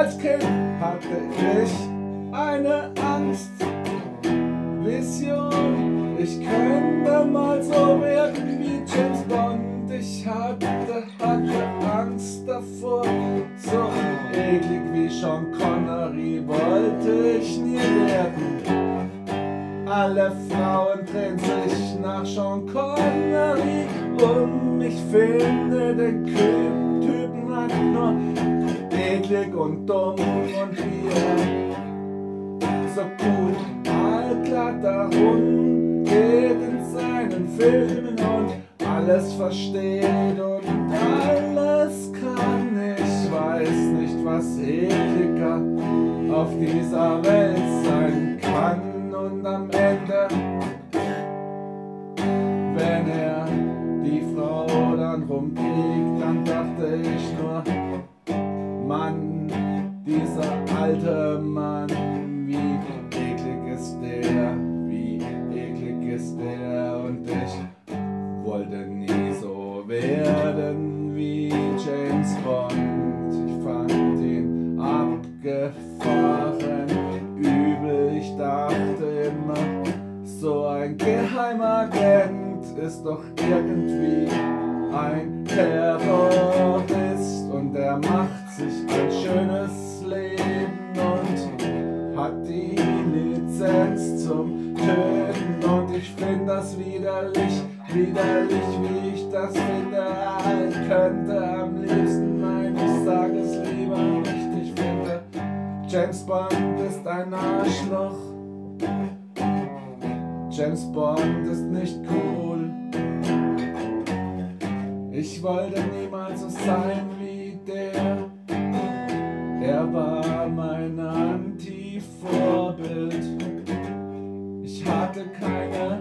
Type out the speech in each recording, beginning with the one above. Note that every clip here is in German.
hatte ich eine Angst, Vision. Ich könnte mal so werden wie James Bond. Ich hatte, hatte Angst davor, so eklig wie Sean Connery wollte ich nie werden. Alle Frauen drehen sich nach Sean Connery um. Ich finde den nur eklig und dumm und wie er so cool allglatt darum geht in seinen Filmen und alles versteht und alles kann. Ich weiß nicht, was ekliger auf dieser Welt sein kann und am Ende, wenn er die Frau dann rumkriegt, dann dachte ich nur, Mann, dieser alte Mann, wie eklig ist der, wie eklig ist der. Und ich wollte nie so werden wie James Bond. Ich fand ihn abgefahren, übel, ich dachte immer, so ein Geheimagent ist doch irgendwie ein Terrorist und er macht sich ein schönes Leben und hat die Lizenz zum Töten und ich finde das widerlich, widerlich, wie ich das finde. Ich könnte am liebsten, nein, ich sage es lieber nicht, ich finde, James Bond ist ein Arschloch. James Bond ist nicht cool. Ich wollte niemals so sein wie der. Er war mein Anti-Vorbild. Ich hatte keine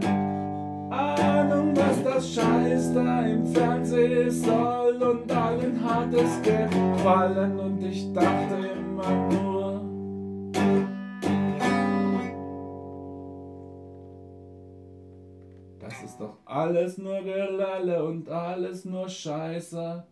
Ahnung, was das Scheiß da im Fernsehen soll. Und allen hat es gefallen und ich dachte immer nur. Das ist doch alles nur Gelalle und alles nur Scheiße.